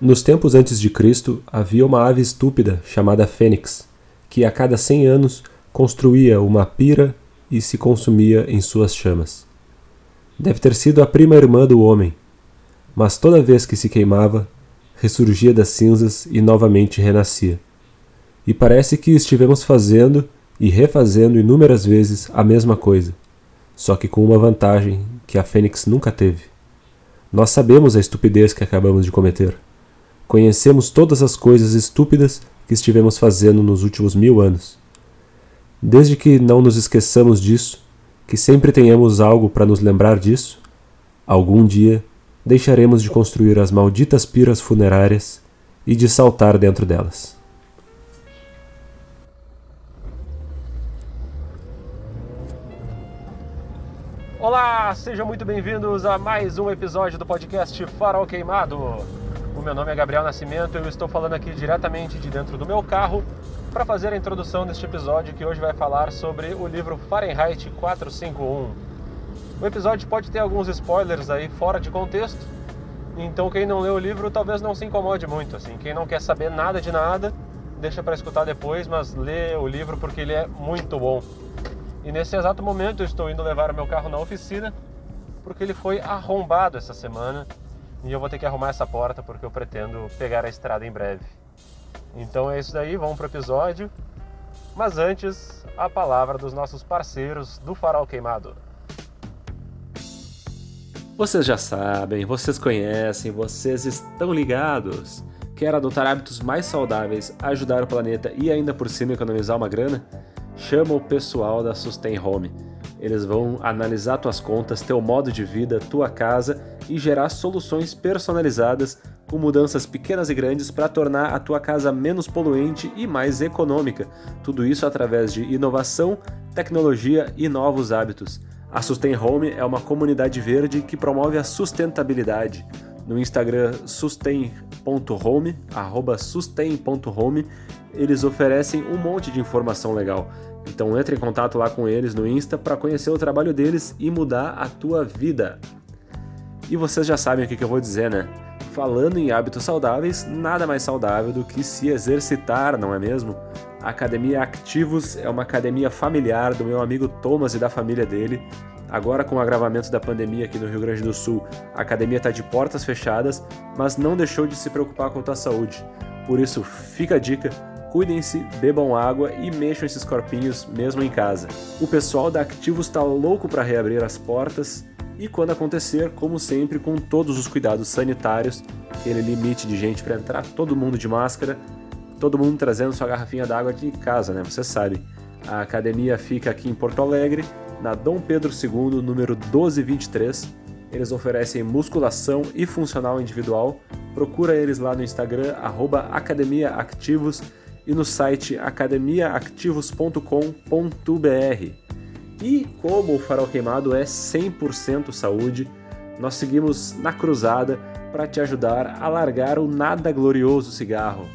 Nos tempos antes de Cristo, havia uma ave estúpida chamada fênix, que a cada cem anos construía uma pira e se consumia em suas chamas. Deve ter sido a prima irmã do homem, mas toda vez que se queimava, ressurgia das cinzas e novamente renascia. E parece que estivemos fazendo e refazendo inúmeras vezes a mesma coisa, só que com uma vantagem que a Fênix nunca teve. Nós sabemos a estupidez que acabamos de cometer. Conhecemos todas as coisas estúpidas que estivemos fazendo nos últimos mil anos. Desde que não nos esqueçamos disso, que sempre tenhamos algo para nos lembrar disso, algum dia deixaremos de construir as malditas piras funerárias e de saltar dentro delas. Olá, sejam muito bem-vindos a mais um episódio do podcast Farol Queimado. Meu nome é Gabriel Nascimento e eu estou falando aqui diretamente de dentro do meu carro para fazer a introdução deste episódio que hoje vai falar sobre o livro Fahrenheit 451. O episódio pode ter alguns spoilers aí fora de contexto, então quem não leu o livro talvez não se incomode muito, assim, quem não quer saber nada de nada, deixa para escutar depois, mas lê o livro porque ele é muito bom. E nesse exato momento eu estou indo levar o meu carro na oficina porque ele foi arrombado essa semana e eu vou ter que arrumar essa porta porque eu pretendo pegar a estrada em breve. Então é isso daí, vamos pro episódio. Mas antes, a palavra dos nossos parceiros do Farol Queimado. Vocês já sabem, vocês conhecem, vocês estão ligados. Quer adotar hábitos mais saudáveis, ajudar o planeta e ainda por cima economizar uma grana? Chama o pessoal da Sustain Home. Eles vão analisar tuas contas, teu modo de vida, tua casa e gerar soluções personalizadas com mudanças pequenas e grandes para tornar a tua casa menos poluente e mais econômica. Tudo isso através de inovação, tecnologia e novos hábitos. A Sustain Home é uma comunidade verde que promove a sustentabilidade. No Instagram sustain.home, sustain.home, eles oferecem um monte de informação legal. Então entre em contato lá com eles no Insta para conhecer o trabalho deles e mudar a tua vida. E vocês já sabem o que, eu vou dizer, né? Falando em hábitos saudáveis, nada mais saudável do que se exercitar, não é mesmo? A Academia Activos é uma academia familiar do meu amigo Thomas e da família dele. Agora, com o agravamento da pandemia aqui no Rio Grande do Sul, a academia está de portas fechadas, mas não deixou de se preocupar com a tua saúde. Por isso, fica a dica: cuidem-se, bebam água e mexam esses corpinhos mesmo em casa. O pessoal da Activos está louco para reabrir as portas e quando acontecer, como sempre, com todos os cuidados sanitários, aquele limite de gente para entrar, todo mundo de máscara, todo mundo trazendo sua garrafinha d'água de casa, né? Você sabe. A academia fica aqui em Porto Alegre, na Dom Pedro II, número 1223. Eles oferecem musculação e funcional individual. Procura eles lá no Instagram, academiaactivos e no site academiaactivos.com.br. E como o farol queimado é 100% saúde, nós seguimos na cruzada para te ajudar a largar o nada glorioso cigarro.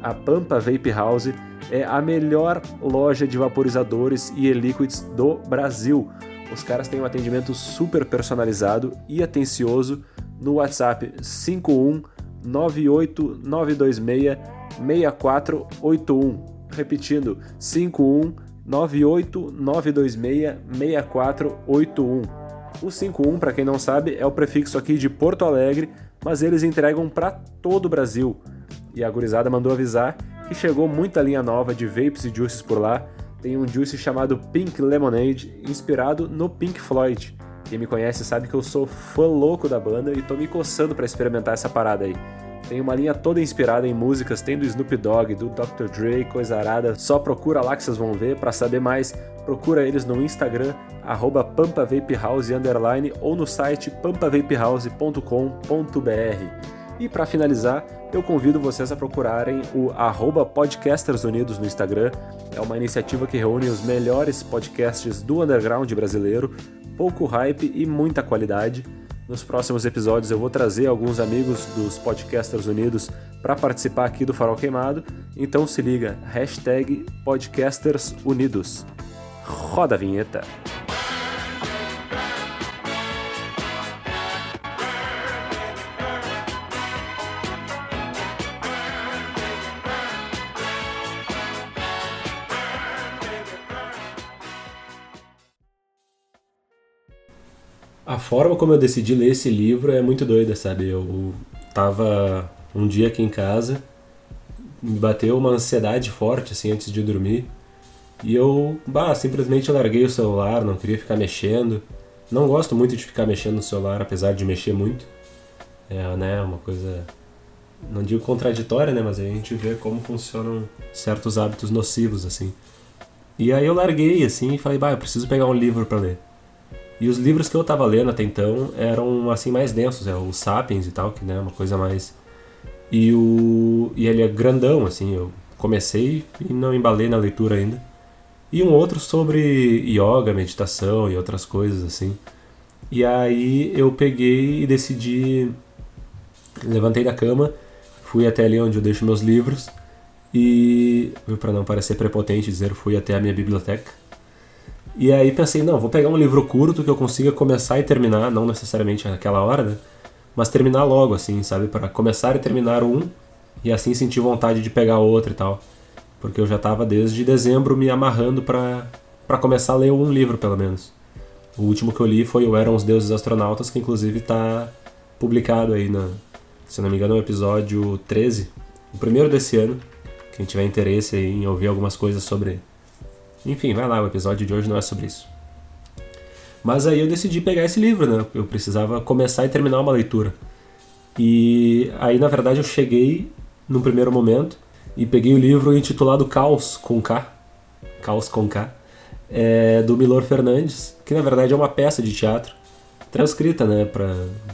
A Pampa Vape House é a melhor loja de vaporizadores e e-liquids do Brasil. Os caras têm um atendimento super personalizado e atencioso no WhatsApp 51 98926 6481. Repetindo, 51 989266481. O 51, para quem não sabe, é o prefixo aqui de Porto Alegre, mas eles entregam para todo o Brasil. E a gurizada mandou avisar que chegou muita linha nova de vapes e juices por lá. Tem um juice chamado Pink Lemonade, inspirado no Pink Floyd. Quem me conhece sabe que eu sou fã louco da banda e tô me coçando para experimentar essa parada aí. Tem uma linha toda inspirada em músicas, tem do Snoop Dogg, do Dr. Dre, coisa arada. Só procura lá que vocês vão ver. Para saber mais, procura eles no Instagram, pampavapehouse, ou no site pampavapehouse.com.br. E para finalizar, eu convido vocês a procurarem o arroba Podcasters Unidos no Instagram. É uma iniciativa que reúne os melhores podcasts do underground brasileiro, pouco hype e muita qualidade. Nos próximos episódios eu vou trazer alguns amigos dos Podcasters Unidos para participar aqui do Farol Queimado. Então se liga, hashtag Podcasters Unidos. Roda a vinheta! Forma como eu decidi ler esse livro é muito doida, sabe? Eu tava um dia aqui em casa, me bateu uma ansiedade forte, assim, antes de dormir. E eu, bah, simplesmente larguei o celular, não queria ficar mexendo. Não gosto muito de ficar mexendo no celular, apesar de mexer muito. É, né, uma coisa não digo contraditória, né, mas a gente vê como funcionam certos hábitos nocivos assim. E aí eu larguei assim e falei, bah, eu preciso pegar um livro para ler. E os livros que eu tava lendo até então eram assim mais densos, é o Sapiens e tal, que né, uma coisa mais e o e ele é grandão assim, eu comecei e não embalei na leitura ainda. E um outro sobre yoga, meditação e outras coisas assim. E aí eu peguei e decidi levantei da cama, fui até ali onde eu deixo meus livros e para não parecer prepotente dizer, fui até a minha biblioteca. E aí pensei, não, vou pegar um livro curto que eu consiga começar e terminar, não necessariamente naquela hora, né? Mas terminar logo assim, sabe, para começar e terminar um e assim sentir vontade de pegar outro e tal porque eu já estava desde dezembro me amarrando para começar a ler um livro, pelo menos. O último que eu li foi o Eram os Deuses Astronautas, que inclusive está publicado aí, na, se não me engano, no episódio 13, o primeiro desse ano. Quem tiver interesse em ouvir algumas coisas sobre. Enfim, vai lá, o episódio de hoje não é sobre isso. Mas aí eu decidi pegar esse livro, né? Eu precisava começar e terminar uma leitura. E aí, na verdade, eu cheguei no primeiro momento e peguei o livro intitulado Caos com K, Caos com K, é, do Milor Fernandes, que na verdade é uma peça de teatro transcrita, né,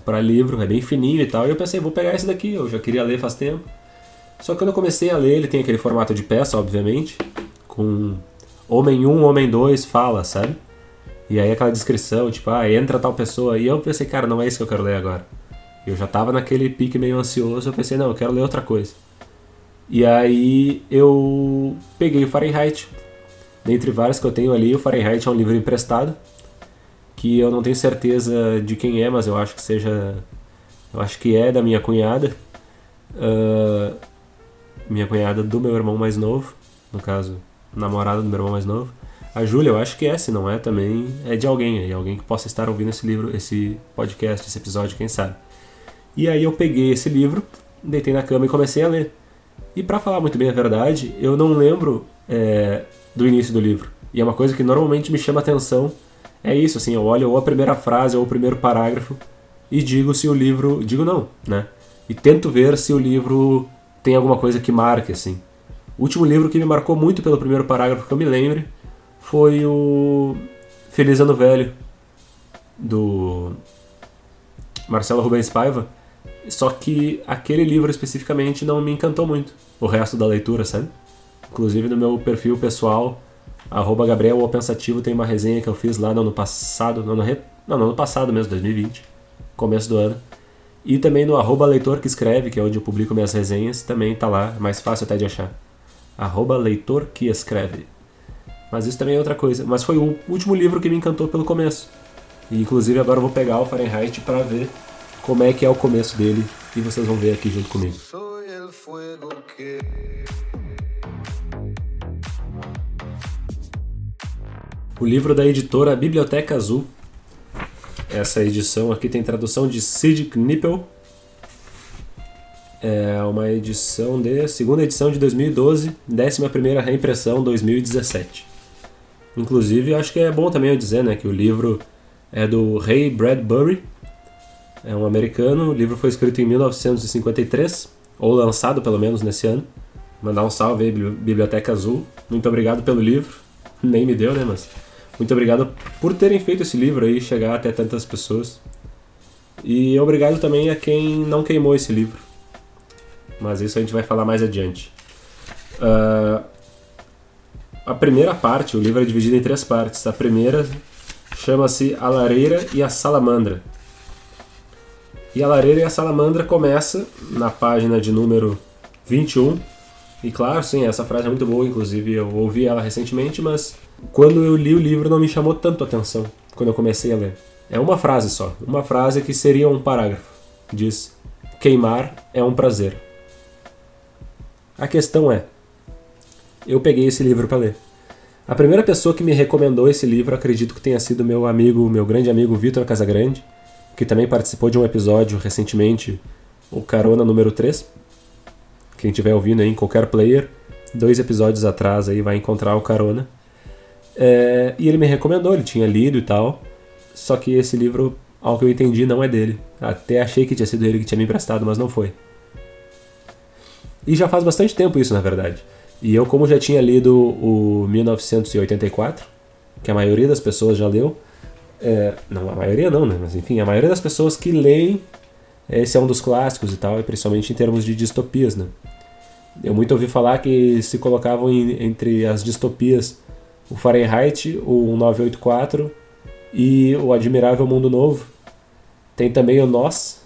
para livro, é bem fininho e tal. E eu pensei, vou pegar esse daqui, eu já queria ler faz tempo. Só que quando eu comecei a ler, ele tem aquele formato de peça, obviamente, com homem 1, homem 2, fala, sabe? E aí aquela descrição, tipo, ah, entra tal pessoa. E eu pensei, cara, não é isso que eu quero ler agora. Eu já tava naquele pique meio ansioso, eu pensei, não, eu quero ler outra coisa. E aí eu peguei o Fahrenheit. Dentre vários que eu tenho ali, o Fahrenheit é um livro emprestado, que eu não tenho certeza de quem é, mas eu acho que seja. Eu acho que é da minha cunhada. Uh, minha cunhada do meu irmão mais novo, no caso, namorada do meu irmão mais novo. A Júlia, eu acho que é, se não é também, é de alguém, é alguém que possa estar ouvindo esse livro, esse podcast, esse episódio, quem sabe. E aí eu peguei esse livro, deitei na cama e comecei a ler. E para falar muito bem a verdade, eu não lembro é, do início do livro. E é uma coisa que normalmente me chama atenção. É isso, assim, eu olho ou a primeira frase ou o primeiro parágrafo e digo se o livro. Digo não, né? E tento ver se o livro tem alguma coisa que marque, assim. O último livro que me marcou muito pelo primeiro parágrafo que eu me lembre foi o Feliz Ano Velho, do Marcelo Rubens Paiva só que aquele livro especificamente não me encantou muito. O resto da leitura, sabe? Inclusive no meu perfil pessoal, arroba Gabriel o Pensativo, tem uma resenha que eu fiz lá no ano passado, no ano, re... não, no ano passado mesmo, 2020, começo do ano. E também no arroba leitor que escreve, que é onde eu publico minhas resenhas, também tá lá, mais fácil até de achar. Arroba leitor que escreve. Mas isso também é outra coisa. Mas foi o último livro que me encantou pelo começo. E inclusive agora eu vou pegar o Fahrenheit para ver como é que é o começo dele e vocês vão ver aqui junto comigo. O livro da editora Biblioteca Azul. Essa edição aqui tem tradução de Sid Knippel. É uma edição de segunda edição de 2012, 11 primeira reimpressão 2017. Inclusive, acho que é bom também eu dizer, né, que o livro é do Ray Bradbury, é um americano, o livro foi escrito em 1953, ou lançado pelo menos nesse ano. Mandar um salve aí, Biblioteca Azul. Muito obrigado pelo livro. Nem me deu, né, mas muito obrigado por terem feito esse livro aí chegar até tantas pessoas. E obrigado também a quem não queimou esse livro. Mas isso a gente vai falar mais adiante. Uh, a primeira parte, o livro é dividido em três partes. A primeira chama-se A Lareira e a Salamandra. E a lareira e a salamandra começa na página de número 21. E claro, sim, essa frase é muito boa, inclusive eu ouvi ela recentemente, mas quando eu li o livro não me chamou tanto a atenção quando eu comecei a ler. É uma frase só, uma frase que seria um parágrafo. Diz: Queimar é um prazer. A questão é: eu peguei esse livro para ler. A primeira pessoa que me recomendou esse livro, acredito que tenha sido meu amigo, meu grande amigo Vitor Casagrande, que também participou de um episódio recentemente, o Carona número 3. Quem estiver ouvindo aí em qualquer player, dois episódios atrás aí vai encontrar o Carona. É, e ele me recomendou, ele tinha lido e tal. Só que esse livro, ao que eu entendi, não é dele. Até achei que tinha sido ele que tinha me emprestado, mas não foi. E já faz bastante tempo isso, na verdade. E eu, como já tinha lido o 1984, que a maioria das pessoas já leu, é, não, a maioria não, né? Mas enfim, a maioria das pessoas que leem, esse é um dos clássicos e tal, e principalmente em termos de distopias, né? Eu muito ouvi falar que se colocavam em, entre as distopias o Fahrenheit, o 1984 e o Admirável Mundo Novo. Tem também o Nós,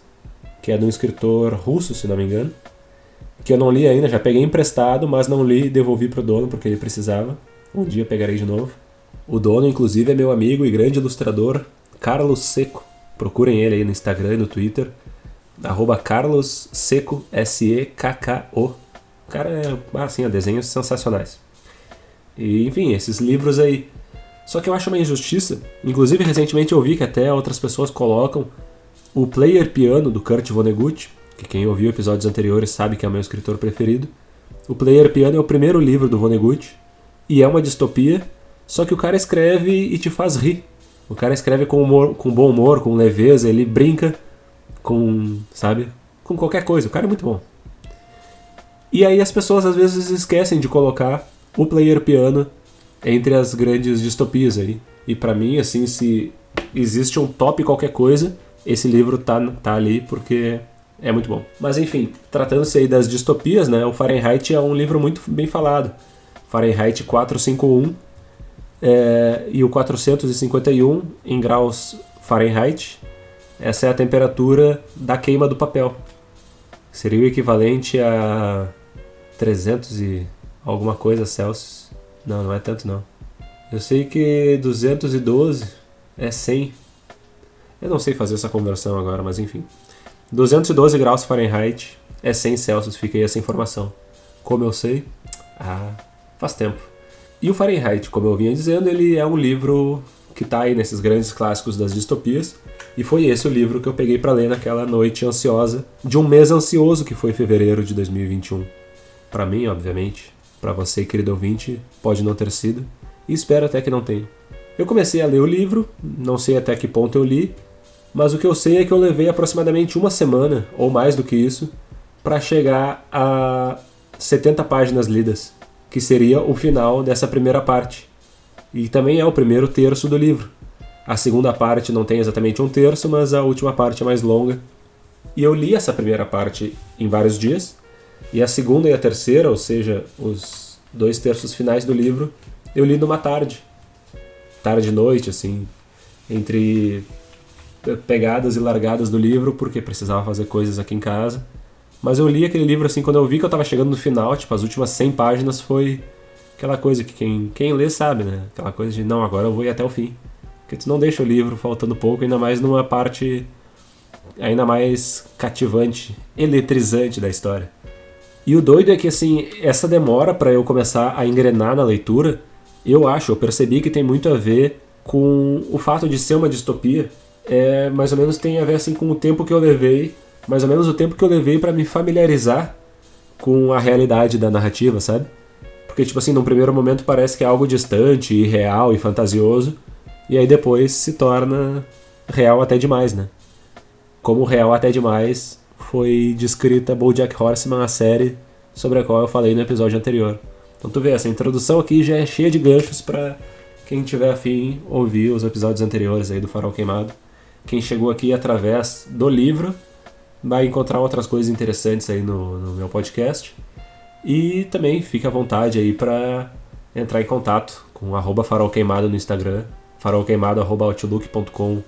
que é de um escritor russo, se não me engano, que eu não li ainda, já peguei emprestado, mas não li e devolvi pro dono porque ele precisava. Um dia pegarei de novo. O dono, inclusive, é meu amigo e grande ilustrador, Carlos Seco. Procurem ele aí no Instagram e no Twitter. Arroba Carlos Seco, S-E-K-K-O. O cara é, assim, é desenhos sensacionais. E, enfim, esses livros aí. Só que eu acho uma injustiça. Inclusive, recentemente eu vi que até outras pessoas colocam o Player Piano do Kurt Vonnegut, que quem ouviu episódios anteriores sabe que é o meu escritor preferido. O Player Piano é o primeiro livro do Vonnegut e é uma distopia, só que o cara escreve e te faz rir. O cara escreve com, humor, com bom humor, com leveza, ele brinca com, sabe, com qualquer coisa. O cara é muito bom. E aí as pessoas às vezes esquecem de colocar o Player Piano entre as grandes distopias aí. E para mim, assim, se existe um top qualquer coisa, esse livro tá, tá ali porque é muito bom. Mas enfim, tratando-se aí das distopias, né? O Fahrenheit é um livro muito bem falado. Fahrenheit 451 é, e o 451 em graus Fahrenheit. Essa é a temperatura da queima do papel. Seria o equivalente a 300 e alguma coisa Celsius. Não, não é tanto não. Eu sei que 212 é 100 eu não sei fazer essa conversão agora, mas enfim. 212 graus Fahrenheit é 100 Celsius, fica aí essa informação. Como eu sei? Ah, faz tempo. E o Fahrenheit, como eu vinha dizendo, ele é um livro que está aí nesses grandes clássicos das distopias. E foi esse o livro que eu peguei para ler naquela noite ansiosa de um mês ansioso que foi fevereiro de 2021. Para mim, obviamente, para você, querido ouvinte, pode não ter sido, e espero até que não tenha. Eu comecei a ler o livro, não sei até que ponto eu li, mas o que eu sei é que eu levei aproximadamente uma semana, ou mais do que isso, para chegar a 70 páginas lidas, que seria o final dessa primeira parte. E também é o primeiro terço do livro. A segunda parte não tem exatamente um terço, mas a última parte é mais longa. E eu li essa primeira parte em vários dias, e a segunda e a terceira, ou seja, os dois terços finais do livro, eu li numa tarde. Tarde e noite, assim, entre pegadas e largadas do livro porque precisava fazer coisas aqui em casa. Mas eu li aquele livro assim, quando eu vi que eu tava chegando no final, tipo, as últimas 100 páginas foi aquela coisa que quem, quem lê sabe, né? Aquela coisa de, não, agora eu vou ir até o fim. Porque tu não deixa o livro faltando pouco, ainda mais numa parte ainda mais cativante, eletrizante da história. E o doido é que, assim, essa demora para eu começar a engrenar na leitura, eu acho, eu percebi que tem muito a ver com o fato de ser uma distopia é, mais ou menos tem a ver assim com o tempo que eu levei, mais ou menos o tempo que eu levei para me familiarizar com a realidade da narrativa, sabe? Porque tipo assim, num primeiro momento parece que é algo distante, irreal e fantasioso, e aí depois se torna real até demais, né? Como real até demais foi descrita BoJack Horseman, a série sobre a qual eu falei no episódio anterior. Então tu vê, essa introdução aqui já é cheia de ganchos para quem tiver afim ouvir os episódios anteriores aí do Farol Queimado. Quem chegou aqui através do livro vai encontrar outras coisas interessantes aí no, no meu podcast. E também fica à vontade aí para entrar em contato com farolqueimado no Instagram, farolqueimado.outlook.com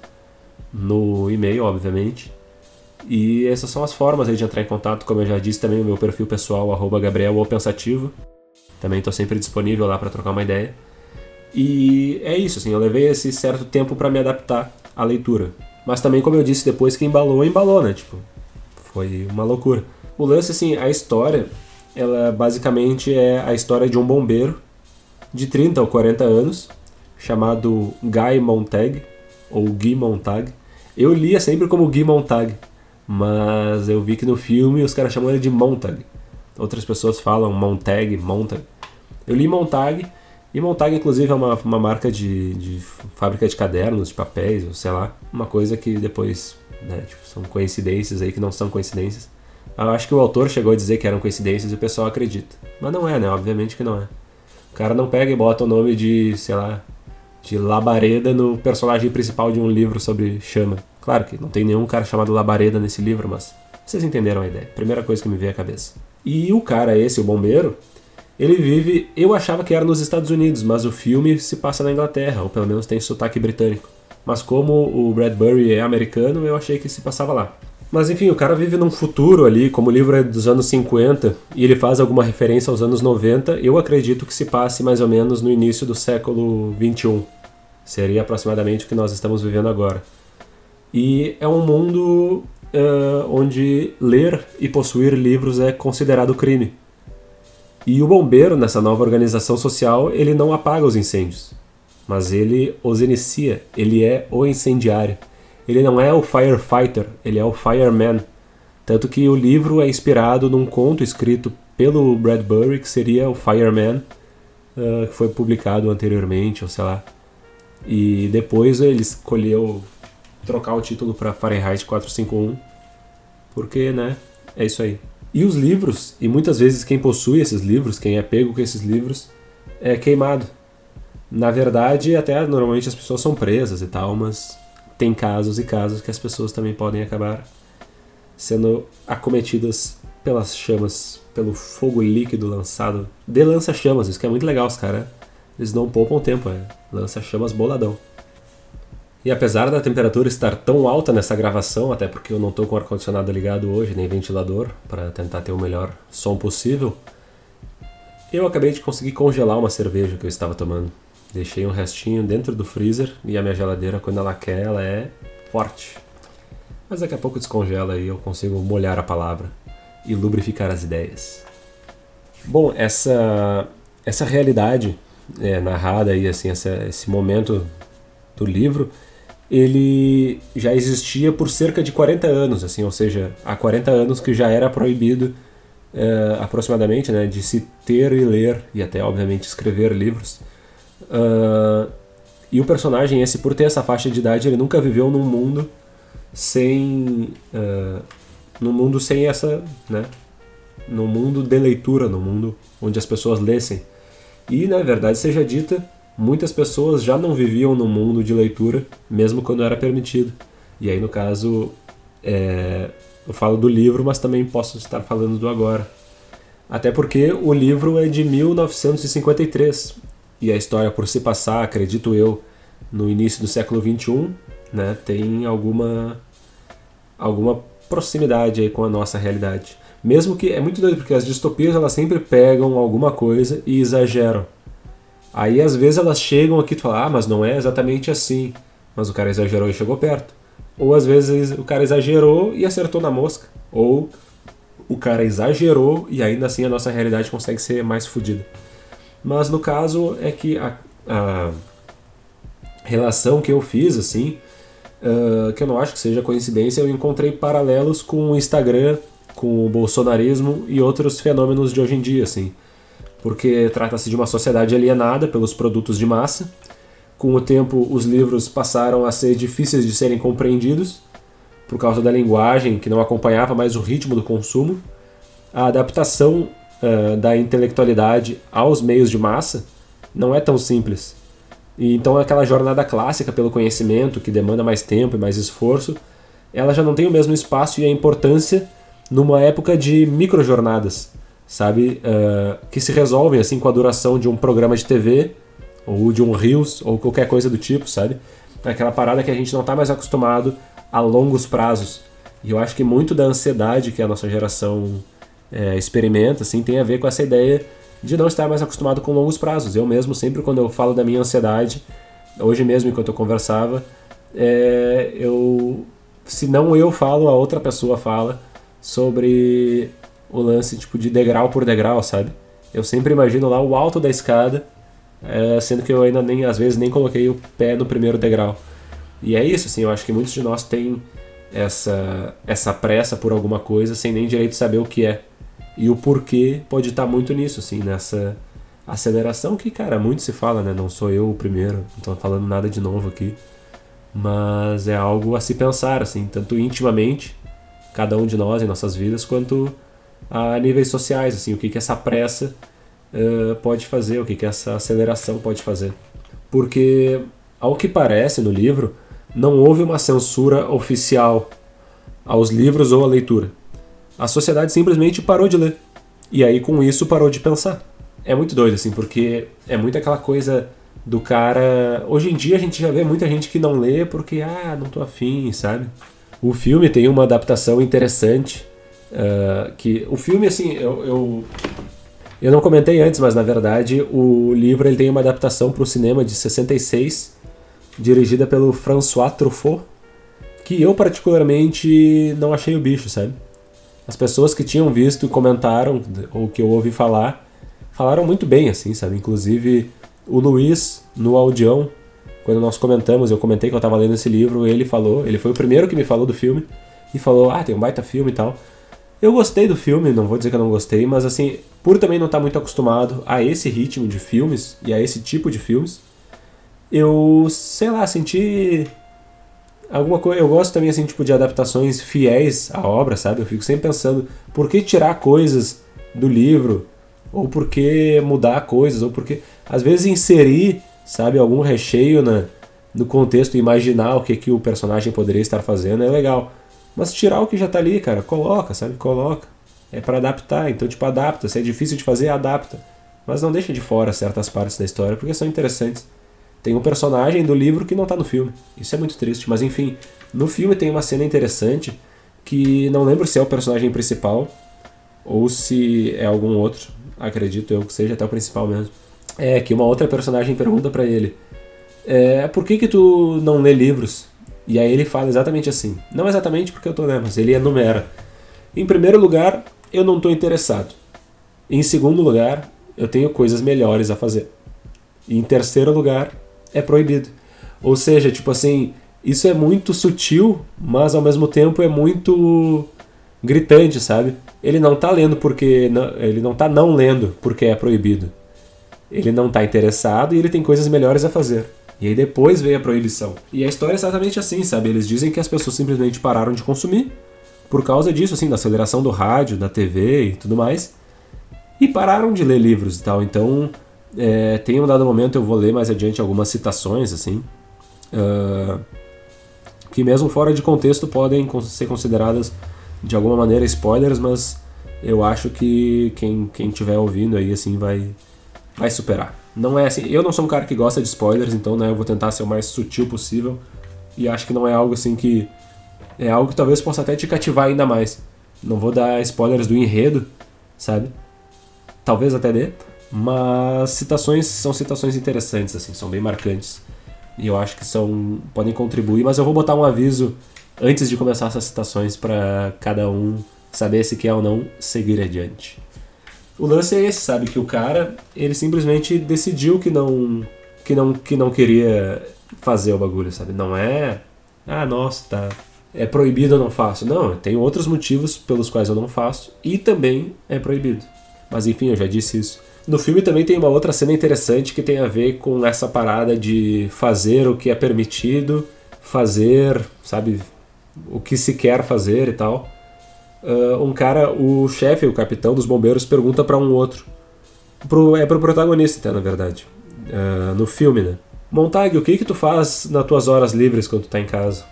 no e-mail, obviamente. E essas são as formas aí de entrar em contato, como eu já disse também, o meu perfil pessoal, Gabriel Pensativo. Também estou sempre disponível lá para trocar uma ideia. E é isso, assim, eu levei esse certo tempo para me adaptar à leitura. Mas também, como eu disse, depois que embalou, embalou, né? Tipo, foi uma loucura. O lance, assim, a história, ela basicamente é a história de um bombeiro de 30 ou 40 anos, chamado Guy Montag, ou Guy Montag. Eu lia sempre como Guy Montag, mas eu vi que no filme os caras chamam ele de Montag. Outras pessoas falam Montag, Montag. Eu li Montag, e Montag inclusive é uma, uma marca de, de fábrica de cadernos, de papéis, ou sei lá, uma coisa que depois né, tipo, são coincidências aí que não são coincidências. Eu acho que o autor chegou a dizer que eram coincidências e o pessoal acredita. Mas não é, né? Obviamente que não é. O cara não pega e bota o nome de, sei lá, de Labareda no personagem principal de um livro sobre chama. Claro que não tem nenhum cara chamado Labareda nesse livro, mas vocês entenderam a ideia. Primeira coisa que me veio à cabeça. E o cara esse, o bombeiro, ele vive, eu achava que era nos Estados Unidos, mas o filme se passa na Inglaterra, ou pelo menos tem sotaque britânico. Mas como o Bradbury é americano, eu achei que se passava lá. Mas enfim, o cara vive num futuro ali, como o livro é dos anos 50 e ele faz alguma referência aos anos 90, eu acredito que se passe mais ou menos no início do século 21. Seria aproximadamente o que nós estamos vivendo agora. E é um mundo uh, onde ler e possuir livros é considerado crime. E o bombeiro, nessa nova organização social, ele não apaga os incêndios, mas ele os inicia, ele é o incendiário. Ele não é o firefighter, ele é o fireman. Tanto que o livro é inspirado num conto escrito pelo Bradbury, que seria o Fireman, uh, que foi publicado anteriormente, ou sei lá. E depois ele escolheu trocar o título para Fahrenheit 451, porque, né, é isso aí. E os livros, e muitas vezes quem possui esses livros, quem é pego com esses livros, é queimado. Na verdade, até normalmente as pessoas são presas e tal, mas tem casos e casos que as pessoas também podem acabar sendo acometidas pelas chamas, pelo fogo líquido lançado de lança-chamas. Isso que é muito legal, os caras. Eles não poupam tempo, é lança-chamas boladão. E apesar da temperatura estar tão alta nessa gravação, até porque eu não estou com ar-condicionado ligado hoje, nem ventilador, para tentar ter o melhor som possível, eu acabei de conseguir congelar uma cerveja que eu estava tomando. Deixei um restinho dentro do freezer e a minha geladeira, quando ela quer, ela é forte. Mas daqui a pouco descongela e eu consigo molhar a palavra e lubrificar as ideias. Bom, essa, essa realidade é, narrada aí, assim, essa, esse momento do livro, ele já existia por cerca de 40 anos, assim, ou seja, há 40 anos que já era proibido é, aproximadamente, né, de se ter e ler e até obviamente escrever livros. Uh, e o personagem, esse, por ter essa faixa de idade, ele nunca viveu num mundo sem. Uh, num mundo sem essa. Né, num mundo de leitura, num mundo onde as pessoas lessem. E, na verdade, seja dita, muitas pessoas já não viviam no mundo de leitura, mesmo quando era permitido. E aí, no caso, é, eu falo do livro, mas também posso estar falando do agora. Até porque o livro é de 1953 e a história por se passar, acredito eu, no início do século XXI, né, tem alguma alguma proximidade aí com a nossa realidade. Mesmo que é muito doido porque as distopias elas sempre pegam alguma coisa e exageram. Aí às vezes elas chegam aqui e falam: "Ah, mas não é exatamente assim". Mas o cara exagerou e chegou perto. Ou às vezes o cara exagerou e acertou na mosca, ou o cara exagerou e ainda assim a nossa realidade consegue ser mais fodida. Mas no caso é que a, a relação que eu fiz, assim, uh, que eu não acho que seja coincidência, eu encontrei paralelos com o Instagram, com o bolsonarismo e outros fenômenos de hoje em dia, assim. Porque trata-se de uma sociedade alienada pelos produtos de massa. Com o tempo, os livros passaram a ser difíceis de serem compreendidos por causa da linguagem que não acompanhava mais o ritmo do consumo. A adaptação uh, da intelectualidade aos meios de massa não é tão simples. E então aquela jornada clássica pelo conhecimento, que demanda mais tempo e mais esforço, ela já não tem o mesmo espaço e a importância numa época de microjornadas, sabe? Uh, que se resolvem assim com a duração de um programa de TV, ou de um Reels, ou qualquer coisa do tipo, sabe? Aquela parada que a gente não está mais acostumado a longos prazos. E eu acho que muito da ansiedade que a nossa geração é, experimenta, assim, tem a ver com essa ideia de não estar mais acostumado com longos prazos. Eu mesmo, sempre quando eu falo da minha ansiedade, hoje mesmo enquanto eu conversava, é, eu, se não eu falo, a outra pessoa fala sobre o lance tipo de degrau por degrau, sabe? Eu sempre imagino lá o alto da escada é, sendo que eu ainda nem, às vezes, nem coloquei o pé no primeiro degrau. E é isso, assim, eu acho que muitos de nós têm essa, essa pressa por alguma coisa sem nem direito saber o que é. E o porquê pode estar muito nisso, assim, nessa aceleração que, cara, muito se fala, né? Não sou eu o primeiro, não estou falando nada de novo aqui. Mas é algo a se pensar, assim, tanto intimamente, cada um de nós em nossas vidas, quanto a níveis sociais, assim, o que, que essa pressa uh, pode fazer, o que, que essa aceleração pode fazer. Porque, ao que parece no livro, não houve uma censura oficial aos livros ou à leitura. A sociedade simplesmente parou de ler. E aí, com isso, parou de pensar. É muito doido, assim, porque é muito aquela coisa do cara. Hoje em dia a gente já vê muita gente que não lê porque, ah, não tô afim, sabe? O filme tem uma adaptação interessante. Uh, que o filme, assim, eu, eu, eu, não comentei antes, mas na verdade o livro ele tem uma adaptação para o cinema de 66 dirigida pelo François Truffaut, que eu particularmente não achei o bicho, sabe? As pessoas que tinham visto e comentaram, ou que eu ouvi falar, falaram muito bem, assim, sabe? Inclusive o Luiz, no audião, quando nós comentamos, eu comentei que eu estava lendo esse livro, ele falou, ele foi o primeiro que me falou do filme, e falou, ah, tem um baita filme e tal. Eu gostei do filme, não vou dizer que eu não gostei, mas assim, por também não estar tá muito acostumado a esse ritmo de filmes e a esse tipo de filmes, eu, sei lá, senti alguma coisa. Eu gosto também, assim, tipo, de adaptações fiéis à obra, sabe? Eu fico sempre pensando, por que tirar coisas do livro? Ou por que mudar coisas? Ou por que, às vezes, inserir, sabe, algum recheio na, no contexto, imaginar o que, que o personagem poderia estar fazendo é legal. Mas tirar o que já tá ali, cara, coloca, sabe? Coloca. É para adaptar, então, tipo, adapta. Se é difícil de fazer, adapta. Mas não deixa de fora certas partes da história, porque são interessantes. Tem um personagem do livro que não tá no filme. Isso é muito triste, mas enfim, no filme tem uma cena interessante que não lembro se é o personagem principal ou se é algum outro. Acredito eu que seja até o principal mesmo. É que uma outra personagem pergunta para ele: é, por que que tu não lê livros? E aí ele fala exatamente assim. Não exatamente porque eu tô lendo, mas ele enumera. Em primeiro lugar, eu não estou interessado. Em segundo lugar, eu tenho coisas melhores a fazer. E em terceiro lugar, é proibido. Ou seja, tipo assim, isso é muito sutil, mas ao mesmo tempo é muito gritante, sabe? Ele não tá lendo porque não, ele não tá não lendo porque é proibido. Ele não tá interessado e ele tem coisas melhores a fazer. E aí depois vem a proibição. E a história é exatamente assim, sabe? Eles dizem que as pessoas simplesmente pararam de consumir por causa disso, assim, da aceleração do rádio, da TV e tudo mais. E pararam de ler livros e tal. Então, é, tem um dado momento, eu vou ler mais adiante algumas citações, assim, uh, que mesmo fora de contexto podem ser consideradas de alguma maneira spoilers, mas eu acho que quem quem estiver ouvindo aí assim vai vai superar. Não é assim, eu não sou um cara que gosta de spoilers, então né, eu vou tentar ser o mais sutil possível e acho que não é algo assim que é algo que talvez possa até te cativar ainda mais. Não vou dar spoilers do enredo, sabe? Talvez até dê, mas citações são citações interessantes, assim, são bem marcantes. E eu acho que são podem contribuir, mas eu vou botar um aviso antes de começar essas citações para cada um saber se quer ou não seguir adiante. O lance é esse, sabe, que o cara, ele simplesmente decidiu que não que não que não queria fazer o bagulho, sabe? Não é, ah, nossa, tá é proibido eu não faço. Não, tem outros motivos pelos quais eu não faço e também é proibido. Mas enfim, eu já disse isso. No filme também tem uma outra cena interessante que tem a ver com essa parada de fazer o que é permitido, fazer, sabe, o que se quer fazer e tal. Uh, um cara, o chefe, o capitão dos bombeiros, pergunta para um outro. Pro, é pro protagonista, na verdade. Uh, no filme, né? Montag, o que que tu faz nas tuas horas livres quando tu tá em casa?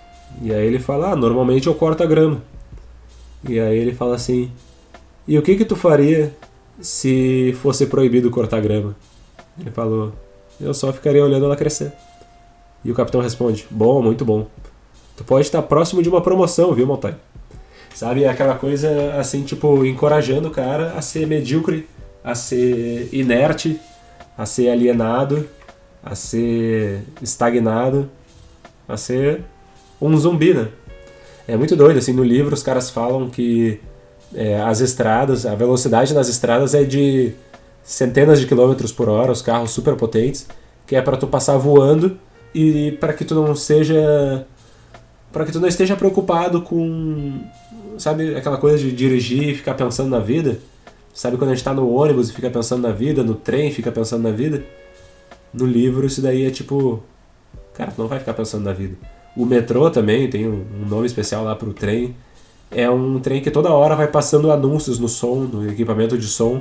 E aí ele fala, ah, normalmente eu corto a grama. E aí ele fala assim, e o que que tu faria se fosse proibido cortar grama? Ele falou: Eu só ficaria olhando ela crescer. E o capitão responde: Bom, muito bom. Tu pode estar próximo de uma promoção, viu, Montanha? Sabe, aquela coisa assim, tipo, encorajando o cara a ser medíocre, a ser inerte, a ser alienado, a ser estagnado, a ser um zumbi, né? É muito doido, assim, no livro os caras falam que é, as estradas, a velocidade nas estradas é de centenas de quilômetros por hora, os carros super potentes, que é para tu passar voando e para que tu não seja para que tu não esteja preocupado com sabe aquela coisa de dirigir e ficar pensando na vida? Sabe quando a gente tá no ônibus e fica pensando na vida, no trem fica pensando na vida? No livro isso daí é tipo, cara, tu não vai ficar pensando na vida. O metrô também tem um nome especial lá pro trem. É um trem que toda hora vai passando anúncios no som, no equipamento de som.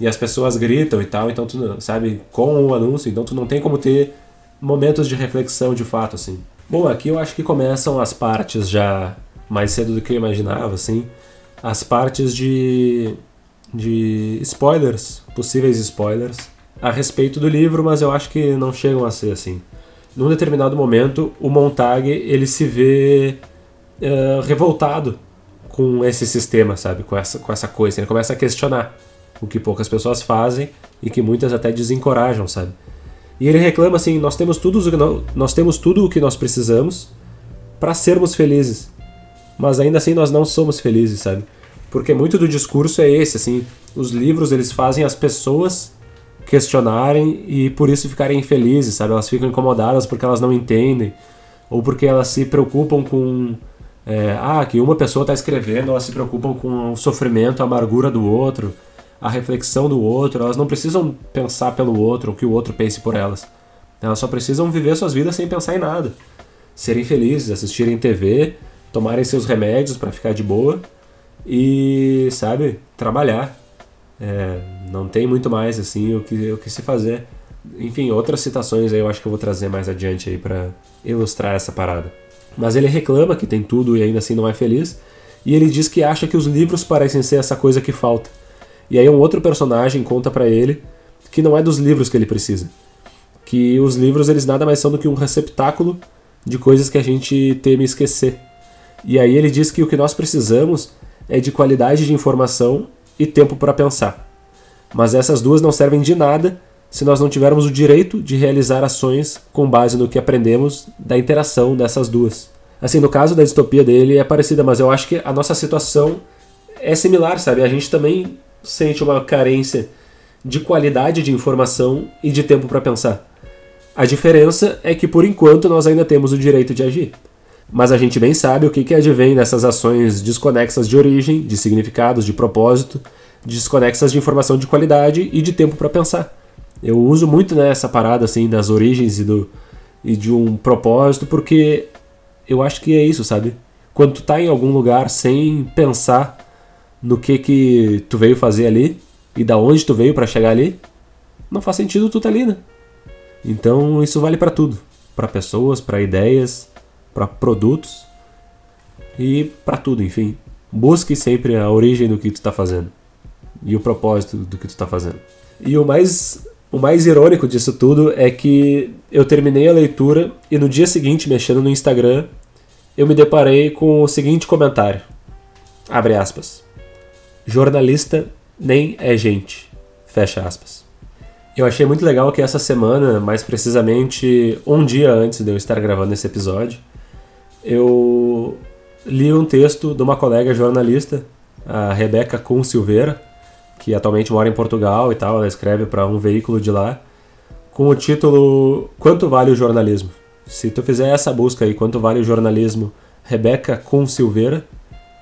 E as pessoas gritam e tal, então tu sabe, com o anúncio, então tu não tem como ter momentos de reflexão de fato assim. Bom, aqui eu acho que começam as partes já mais cedo do que eu imaginava, assim, as partes de de spoilers, possíveis spoilers, a respeito do livro, mas eu acho que não chegam a ser assim. Num determinado momento, o Montag ele se vê uh, revoltado com esse sistema, sabe, com essa, com essa coisa. Ele começa a questionar o que poucas pessoas fazem e que muitas até desencorajam, sabe. E ele reclama assim: nós temos tudo, nós temos tudo o que nós precisamos para sermos felizes, mas ainda assim nós não somos felizes, sabe? porque muito do discurso é esse, assim, os livros eles fazem as pessoas questionarem e por isso ficarem infelizes, sabe? Elas ficam incomodadas porque elas não entendem ou porque elas se preocupam com é, ah, que uma pessoa está escrevendo, elas se preocupam com o sofrimento, a amargura do outro, a reflexão do outro. Elas não precisam pensar pelo outro ou que o outro pense por elas. Elas só precisam viver suas vidas sem pensar em nada, serem felizes, assistirem TV, tomarem seus remédios para ficar de boa e, sabe, trabalhar. É, não tem muito mais assim o que, o que se fazer. Enfim, outras citações aí eu acho que eu vou trazer mais adiante aí para ilustrar essa parada. Mas ele reclama que tem tudo e ainda assim não é feliz. E ele diz que acha que os livros parecem ser essa coisa que falta. E aí um outro personagem conta para ele que não é dos livros que ele precisa. Que os livros eles nada mais são do que um receptáculo de coisas que a gente teme esquecer. E aí ele diz que o que nós precisamos é de qualidade de informação e tempo para pensar. Mas essas duas não servem de nada se nós não tivermos o direito de realizar ações com base no que aprendemos da interação dessas duas. Assim, no caso da distopia dele é parecida, mas eu acho que a nossa situação é similar, sabe? A gente também sente uma carência de qualidade de informação e de tempo para pensar. A diferença é que por enquanto nós ainda temos o direito de agir. Mas a gente bem sabe o que, que advém nessas ações desconexas de origem, de significados, de propósito, desconexas de informação de qualidade e de tempo para pensar. Eu uso muito né, essa parada assim das origens e, do, e de um propósito porque eu acho que é isso, sabe? Quando tu tá em algum lugar sem pensar no que que tu veio fazer ali e da onde tu veio para chegar ali, não faz sentido tu tá ali, né? Então isso vale para tudo, para pessoas, para ideias, para produtos e para tudo, enfim. Busque sempre a origem do que tu está fazendo e o propósito do que tu está fazendo. E o mais o mais irônico disso tudo é que eu terminei a leitura e no dia seguinte, mexendo no Instagram, eu me deparei com o seguinte comentário. Abre aspas. Jornalista nem é gente. Fecha aspas. Eu achei muito legal que essa semana, mais precisamente um dia antes de eu estar gravando esse episódio, eu li um texto de uma colega jornalista, a Rebeca Kuhn Silveira, que atualmente mora em Portugal e tal, ela escreve para um veículo de lá, com o título Quanto vale o jornalismo? Se tu fizer essa busca aí, Quanto vale o jornalismo? Rebeca Kuhn Silveira,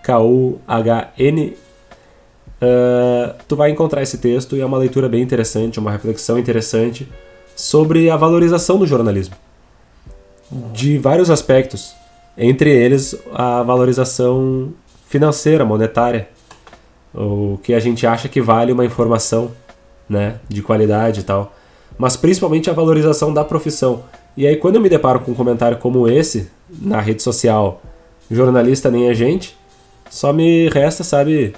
K-U-H-N, uh, tu vai encontrar esse texto e é uma leitura bem interessante, uma reflexão interessante sobre a valorização do jornalismo. De vários aspectos entre eles a valorização financeira, monetária, o que a gente acha que vale uma informação, né, de qualidade e tal, mas principalmente a valorização da profissão. E aí quando eu me deparo com um comentário como esse na rede social, jornalista nem a gente, só me resta, sabe,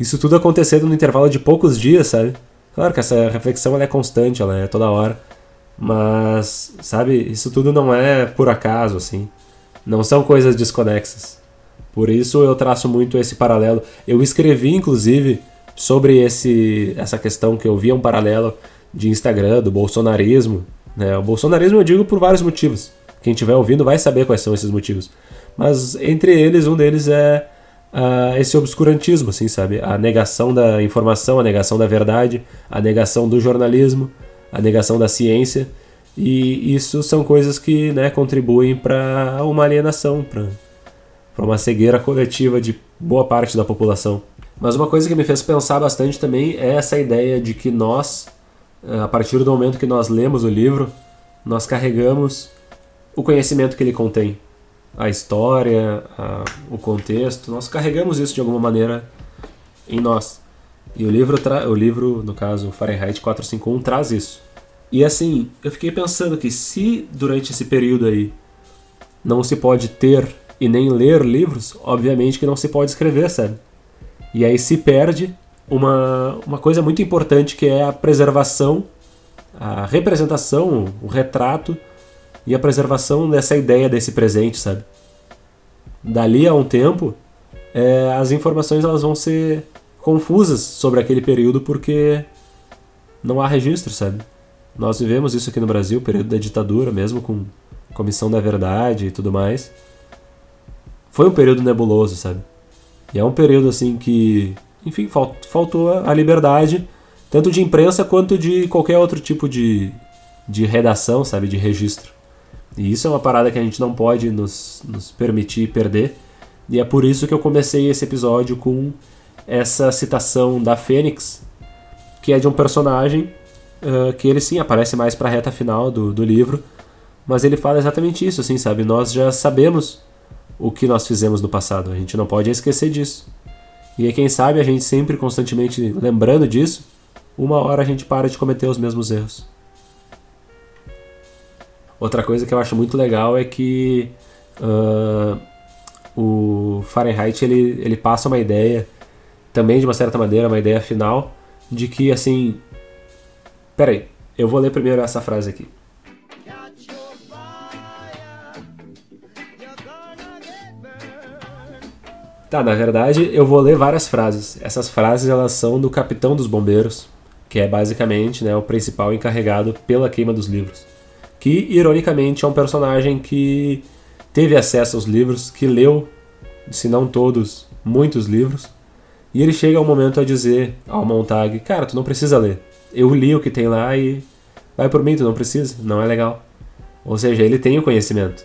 isso tudo acontecendo no intervalo de poucos dias, sabe? Claro que essa reflexão ela é constante, ela é toda hora, mas sabe, isso tudo não é por acaso assim. Não são coisas desconexas. Por isso eu traço muito esse paralelo. Eu escrevi, inclusive, sobre esse, essa questão que eu via um paralelo de Instagram, do bolsonarismo. Né? O bolsonarismo eu digo por vários motivos. Quem estiver ouvindo vai saber quais são esses motivos. Mas entre eles, um deles é a esse obscurantismo, assim, sabe? A negação da informação, a negação da verdade, a negação do jornalismo, a negação da ciência. E isso são coisas que né, contribuem para uma alienação, para uma cegueira coletiva de boa parte da população. Mas uma coisa que me fez pensar bastante também é essa ideia de que nós, eh, a partir do momento que nós lemos o livro, nós carregamos o conhecimento que ele contém. A história, a, o contexto, nós carregamos isso de alguma maneira em nós. E o livro, o livro no caso Fahrenheit 451, traz isso. E assim, eu fiquei pensando que se durante esse período aí não se pode ter e nem ler livros, obviamente que não se pode escrever, sabe? E aí se perde uma, uma coisa muito importante que é a preservação, a representação, o retrato e a preservação dessa ideia desse presente, sabe? Dali a um tempo, é, as informações elas vão ser confusas sobre aquele período porque não há registro, sabe? Nós vivemos isso aqui no Brasil, período da ditadura, mesmo com Comissão da Verdade e tudo mais. Foi um período nebuloso, sabe? E é um período assim que, enfim, faltou a liberdade, tanto de imprensa quanto de qualquer outro tipo de, de redação, sabe, de registro. E isso é uma parada que a gente não pode nos, nos permitir perder. E é por isso que eu comecei esse episódio com essa citação da Fênix, que é de um personagem uh, que ele sim aparece mais para a reta final do, do livro, mas ele fala exatamente isso, assim, sabe? Nós já sabemos o que nós fizemos no passado. A gente não pode esquecer disso. E quem sabe a gente sempre constantemente lembrando disso, uma hora a gente para de cometer os mesmos erros. Outra coisa que eu acho muito legal é que uh, o Fahrenheit ele, ele passa uma ideia, também de uma certa maneira, uma ideia final, de que assim. Peraí, eu vou ler primeiro essa frase aqui. Tá, na verdade eu vou ler várias frases. Essas frases elas são do Capitão dos Bombeiros, que é basicamente né, o principal encarregado pela queima dos livros. Que, ironicamente, é um personagem que teve acesso aos livros, que leu, se não todos, muitos livros. E ele chega ao momento a dizer ao Montag: Cara, tu não precisa ler. Eu li o que tem lá e vai por mim, tu não precisa, não é legal. Ou seja, ele tem o conhecimento.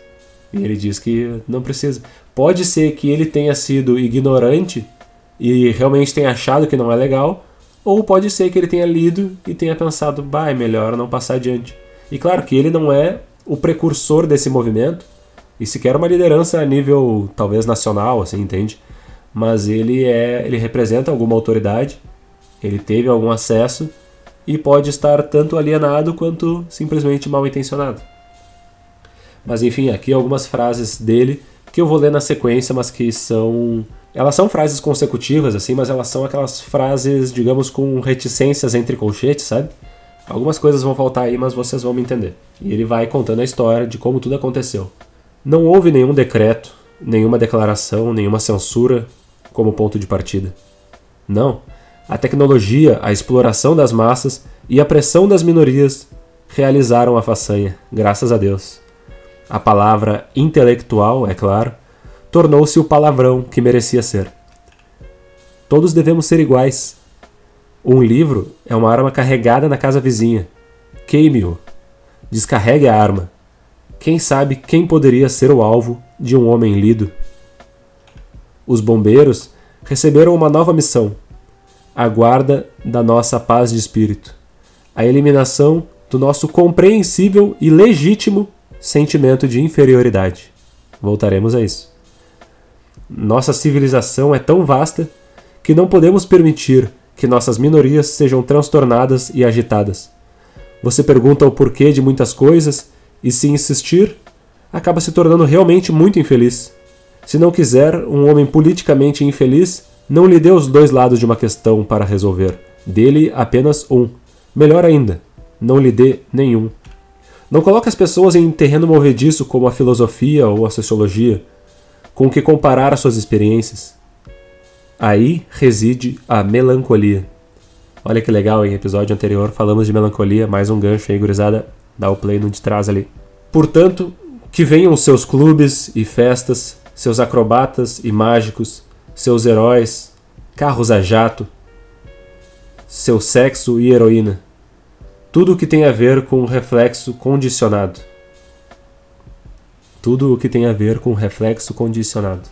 E ele diz que não precisa. Pode ser que ele tenha sido ignorante e realmente tenha achado que não é legal, ou pode ser que ele tenha lido e tenha pensado, bah, é melhor não passar adiante. E claro que ele não é o precursor desse movimento, e sequer uma liderança a nível talvez nacional, assim, entende? Mas ele é, ele representa alguma autoridade, ele teve algum acesso e pode estar tanto alienado quanto simplesmente mal intencionado. Mas enfim, aqui algumas frases dele que eu vou ler na sequência, mas que são. Elas são frases consecutivas, assim, mas elas são aquelas frases, digamos, com reticências entre colchetes, sabe? Algumas coisas vão faltar aí, mas vocês vão me entender. E ele vai contando a história de como tudo aconteceu. Não houve nenhum decreto, nenhuma declaração, nenhuma censura como ponto de partida. Não. A tecnologia, a exploração das massas e a pressão das minorias realizaram a façanha, graças a Deus a palavra intelectual, é claro, tornou-se o palavrão que merecia ser. Todos devemos ser iguais. Um livro é uma arma carregada na casa vizinha. Queime-o. Descarregue a arma. Quem sabe quem poderia ser o alvo de um homem lido? Os bombeiros receberam uma nova missão: a guarda da nossa paz de espírito, a eliminação do nosso compreensível e legítimo sentimento de inferioridade. Voltaremos a isso. Nossa civilização é tão vasta que não podemos permitir que nossas minorias sejam transtornadas e agitadas. Você pergunta o porquê de muitas coisas e, se insistir, acaba se tornando realmente muito infeliz. Se não quiser um homem politicamente infeliz, não lhe dê os dois lados de uma questão para resolver. Dele apenas um. Melhor ainda, não lhe dê nenhum. Não coloque as pessoas em terreno movediço como a filosofia ou a sociologia, com o que comparar as suas experiências. Aí reside a melancolia. Olha que legal, em episódio anterior falamos de melancolia, mais um gancho aí, gurizada. Dá o play no de trás ali. Portanto, que venham os seus clubes e festas, seus acrobatas e mágicos, seus heróis, carros a jato, seu sexo e heroína. Tudo o que tem a ver com reflexo condicionado. Tudo o que tem a ver com reflexo condicionado.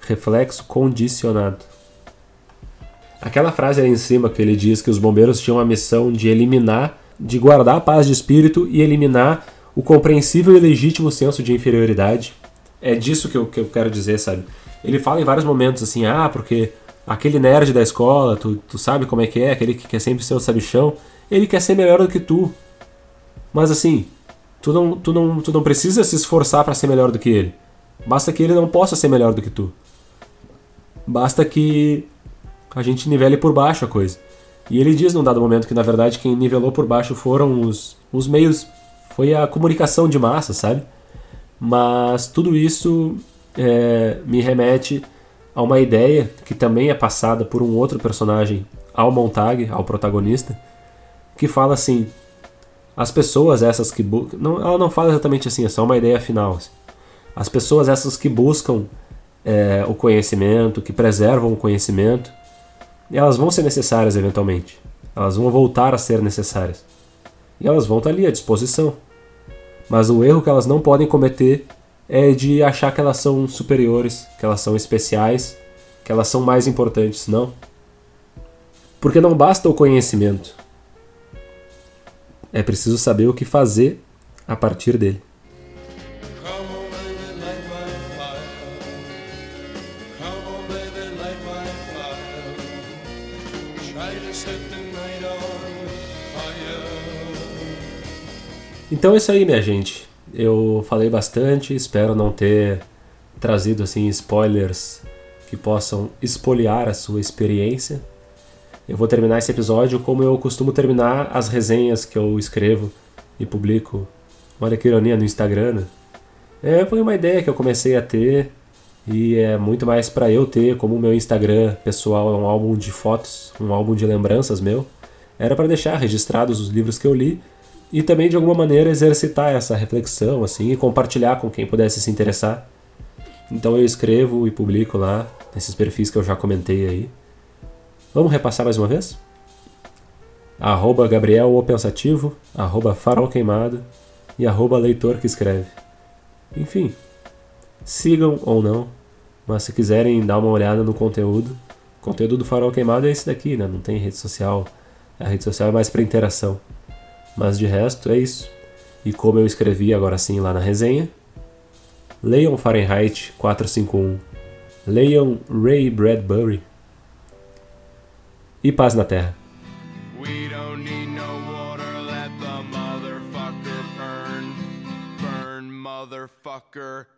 Reflexo condicionado. Aquela frase ali em cima que ele diz que os bombeiros tinham a missão de eliminar, de guardar a paz de espírito e eliminar o compreensível e legítimo senso de inferioridade. É disso que eu, que eu quero dizer, sabe? Ele fala em vários momentos assim, ah, porque aquele nerd da escola, tu, tu sabe como é que é, aquele que quer sempre ser o sabichão, ele quer ser melhor do que tu. Mas assim, tu não, tu não, tu não precisa se esforçar para ser melhor do que ele. Basta que ele não possa ser melhor do que tu. Basta que a gente nivele por baixo a coisa. E ele diz num dado momento que na verdade quem nivelou por baixo foram os, os meios, foi a comunicação de massa, sabe? Mas tudo isso é, me remete a uma ideia que também é passada por um outro personagem ao Montag, ao protagonista, que fala assim: as pessoas essas que não, ela não fala exatamente assim, é só uma ideia final. Assim. As pessoas essas que buscam é, o conhecimento, que preservam o conhecimento, elas vão ser necessárias eventualmente. Elas vão voltar a ser necessárias. E elas vão estar ali à disposição. Mas o erro que elas não podem cometer é de achar que elas são superiores, que elas são especiais, que elas são mais importantes, não. Porque não basta o conhecimento. É preciso saber o que fazer a partir dele. Então é isso aí, minha gente. Eu falei bastante, espero não ter trazido assim spoilers que possam espoliar a sua experiência. Eu vou terminar esse episódio como eu costumo terminar as resenhas que eu escrevo e publico. Olha que ironia no Instagram. Né? É, foi uma ideia que eu comecei a ter e é muito mais para eu ter, como o meu Instagram pessoal é um álbum de fotos, um álbum de lembranças meu. Era para deixar registrados os livros que eu li e também de alguma maneira exercitar essa reflexão assim e compartilhar com quem pudesse se interessar. Então eu escrevo e publico lá nesses perfis que eu já comentei aí. Vamos repassar mais uma vez? Arroba Gabriel o Pensativo, arroba Farol Queimado e arroba Leitor que Escreve. Enfim, sigam ou não, mas se quiserem dar uma olhada no conteúdo, o conteúdo do Farol Queimado é esse daqui, né? Não tem rede social, a rede social é mais para interação. Mas de resto é isso. E como eu escrevi agora sim lá na resenha, leiam Fahrenheit 451, leiam Ray Bradbury e paz na Terra. motherfucker.